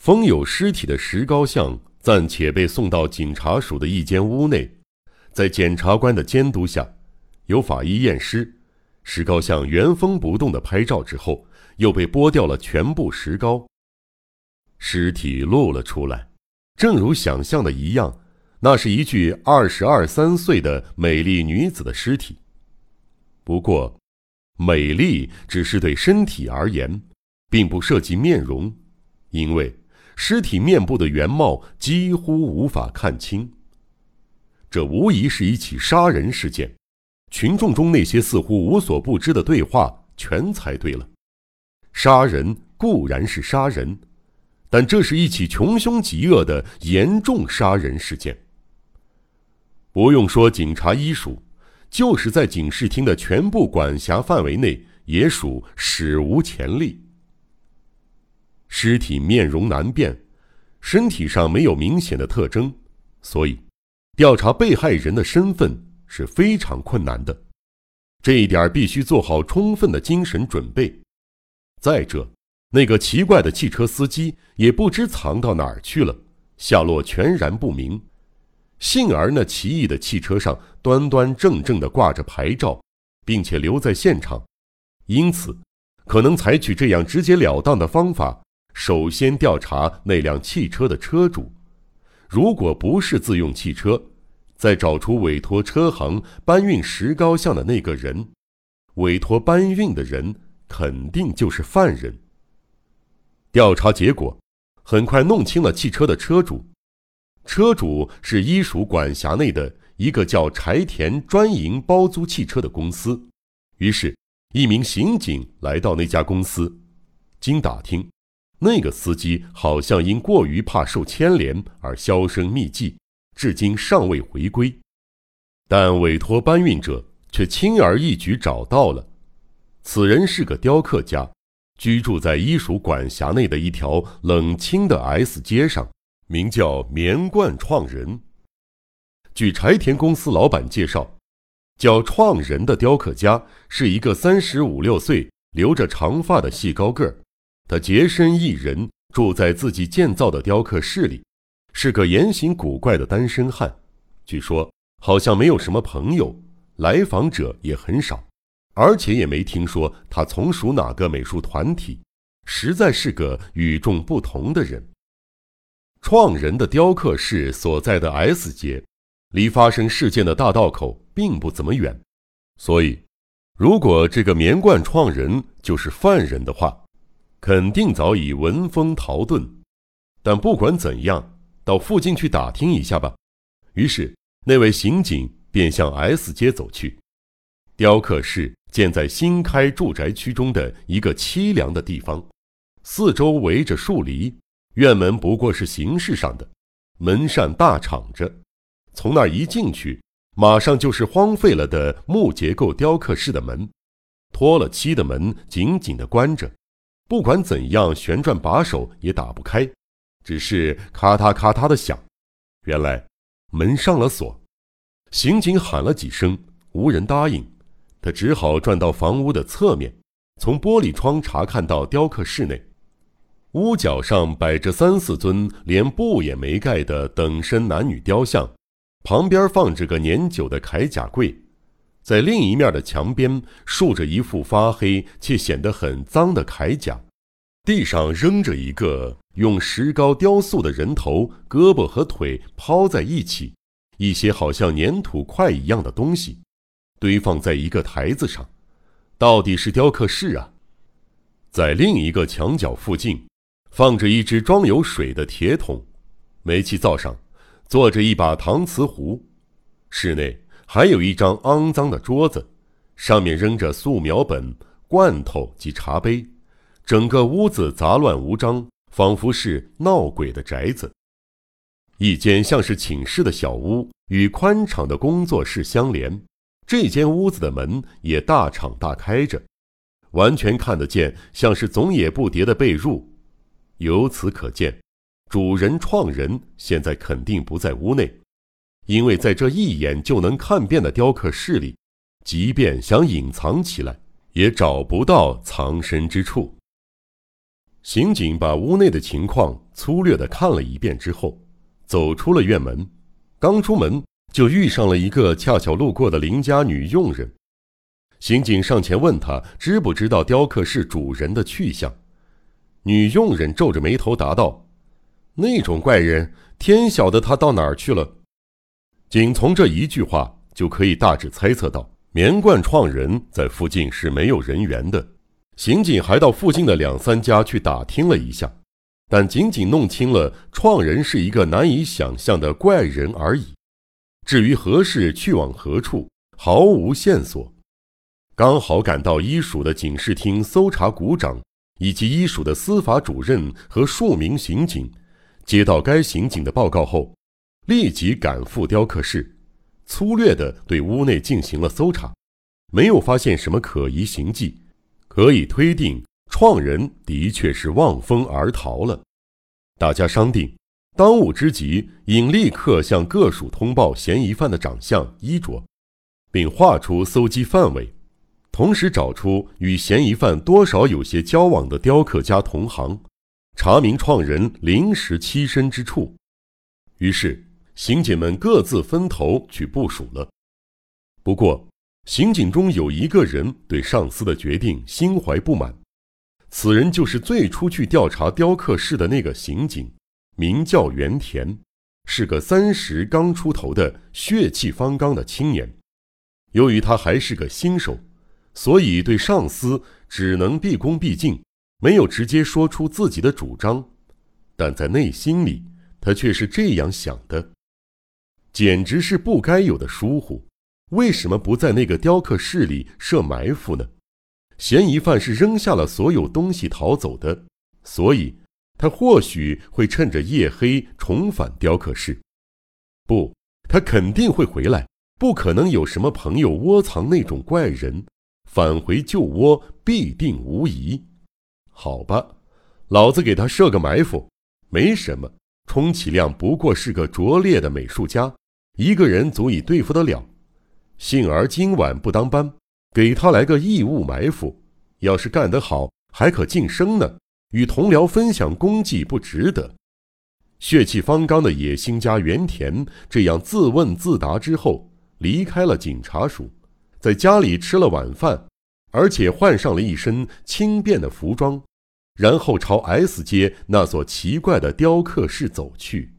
封有尸体的石膏像暂且被送到警察署的一间屋内，在检察官的监督下，由法医验尸。石膏像原封不动的拍照之后，又被剥掉了全部石膏。尸体露了出来，正如想象的一样，那是一具二十二三岁的美丽女子的尸体。不过，美丽只是对身体而言，并不涉及面容，因为。尸体面部的原貌几乎无法看清。这无疑是一起杀人事件。群众中那些似乎无所不知的对话全猜对了。杀人固然是杀人，但这是一起穷凶极恶的严重杀人事件。不用说警察一署，就是在警视厅的全部管辖范围内，也属史无前例。尸体面容难辨，身体上没有明显的特征，所以调查被害人的身份是非常困难的。这一点必须做好充分的精神准备。再者，那个奇怪的汽车司机也不知藏到哪儿去了，下落全然不明。幸而那奇异的汽车上端端正正的挂着牌照，并且留在现场，因此可能采取这样直截了当的方法。首先调查那辆汽车的车主，如果不是自用汽车，再找出委托车行搬运石膏像的那个人，委托搬运的人肯定就是犯人。调查结果很快弄清了汽车的车主，车主是医署管辖内的一个叫柴田专营包租汽车的公司。于是，一名刑警来到那家公司，经打听。那个司机好像因过于怕受牵连而销声匿迹，至今尚未回归。但委托搬运者却轻而易举找到了，此人是个雕刻家，居住在医署管辖内的一条冷清的 S 街上，名叫棉冠创人。据柴田公司老板介绍，叫创人的雕刻家是一个三十五六岁、留着长发的细高个儿。他洁身一人，住在自己建造的雕刻室里，是个言行古怪的单身汉。据说好像没有什么朋友，来访者也很少，而且也没听说他从属哪个美术团体，实在是个与众不同的人。创人的雕刻室所在的 S 街，离发生事件的大道口并不怎么远，所以，如果这个棉冠创人就是犯人的话，肯定早已闻风逃遁，但不管怎样，到附近去打听一下吧。于是，那位刑警便向 S 街走去。雕刻室建在新开住宅区中的一个凄凉的地方，四周围着树篱，院门不过是形式上的，门扇大敞着。从那儿一进去，马上就是荒废了的木结构雕刻室的门，脱了漆的门紧紧地关着。不管怎样旋转把手也打不开，只是咔嗒咔嗒的响。原来门上了锁。刑警喊了几声，无人答应。他只好转到房屋的侧面，从玻璃窗查看到雕刻室内。屋角上摆着三四尊连布也没盖的等身男女雕像，旁边放着个年久的铠甲柜。在另一面的墙边竖着一副发黑且显得很脏的铠甲，地上扔着一个用石膏雕塑的人头，胳膊和腿抛在一起，一些好像粘土块一样的东西，堆放在一个台子上，到底是雕刻室啊！在另一个墙角附近，放着一只装有水的铁桶，煤气灶上坐着一把搪瓷壶，室内。还有一张肮脏的桌子，上面扔着素描本、罐头及茶杯，整个屋子杂乱无章，仿佛是闹鬼的宅子。一间像是寝室的小屋与宽敞的工作室相连，这间屋子的门也大敞大开着，完全看得见，像是总也不叠的被褥。由此可见，主人创人现在肯定不在屋内。因为在这一眼就能看遍的雕刻室里，即便想隐藏起来，也找不到藏身之处。刑警把屋内的情况粗略的看了一遍之后，走出了院门。刚出门，就遇上了一个恰巧路过的邻家女佣人。刑警上前问她知不知道雕刻室主人的去向。女佣人皱着眉头答道：“那种怪人，天晓得他到哪儿去了。”仅从这一句话就可以大致猜测到，棉冠创人在附近是没有人员的。刑警还到附近的两三家去打听了一下，但仅仅弄清了创人是一个难以想象的怪人而已。至于何事去往何处，毫无线索。刚好赶到医署的警视厅搜查股长，以及医署的司法主任和数名刑警，接到该刑警的报告后，立即赶赴雕刻室，粗略地对屋内进行了搜查，没有发现什么可疑行迹，可以推定创人的确是望风而逃了。大家商定，当务之急应立刻向各署通报嫌疑犯的长相、衣着，并画出搜集范围。同时找出与嫌疑犯多少有些交往的雕刻家同行，查明创人临时栖身之处。于是，刑警们各自分头去部署了。不过，刑警中有一个人对上司的决定心怀不满，此人就是最初去调查雕刻室的那个刑警，名叫袁田，是个三十刚出头的血气方刚的青年。由于他还是个新手。所以，对上司只能毕恭毕敬，没有直接说出自己的主张，但在内心里，他却是这样想的：简直是不该有的疏忽！为什么不在那个雕刻室里设埋伏呢？嫌疑犯是扔下了所有东西逃走的，所以他或许会趁着夜黑重返雕刻室。不，他肯定会回来，不可能有什么朋友窝藏那种怪人。返回旧窝必定无疑。好吧，老子给他设个埋伏，没什么。充其量不过是个拙劣的美术家，一个人足以对付得了。幸而今晚不当班，给他来个义务埋伏。要是干得好，还可晋升呢。与同僚分享功绩不值得？血气方刚的野心家原田这样自问自答之后，离开了警察署。在家里吃了晚饭，而且换上了一身轻便的服装，然后朝 S 街那所奇怪的雕刻室走去。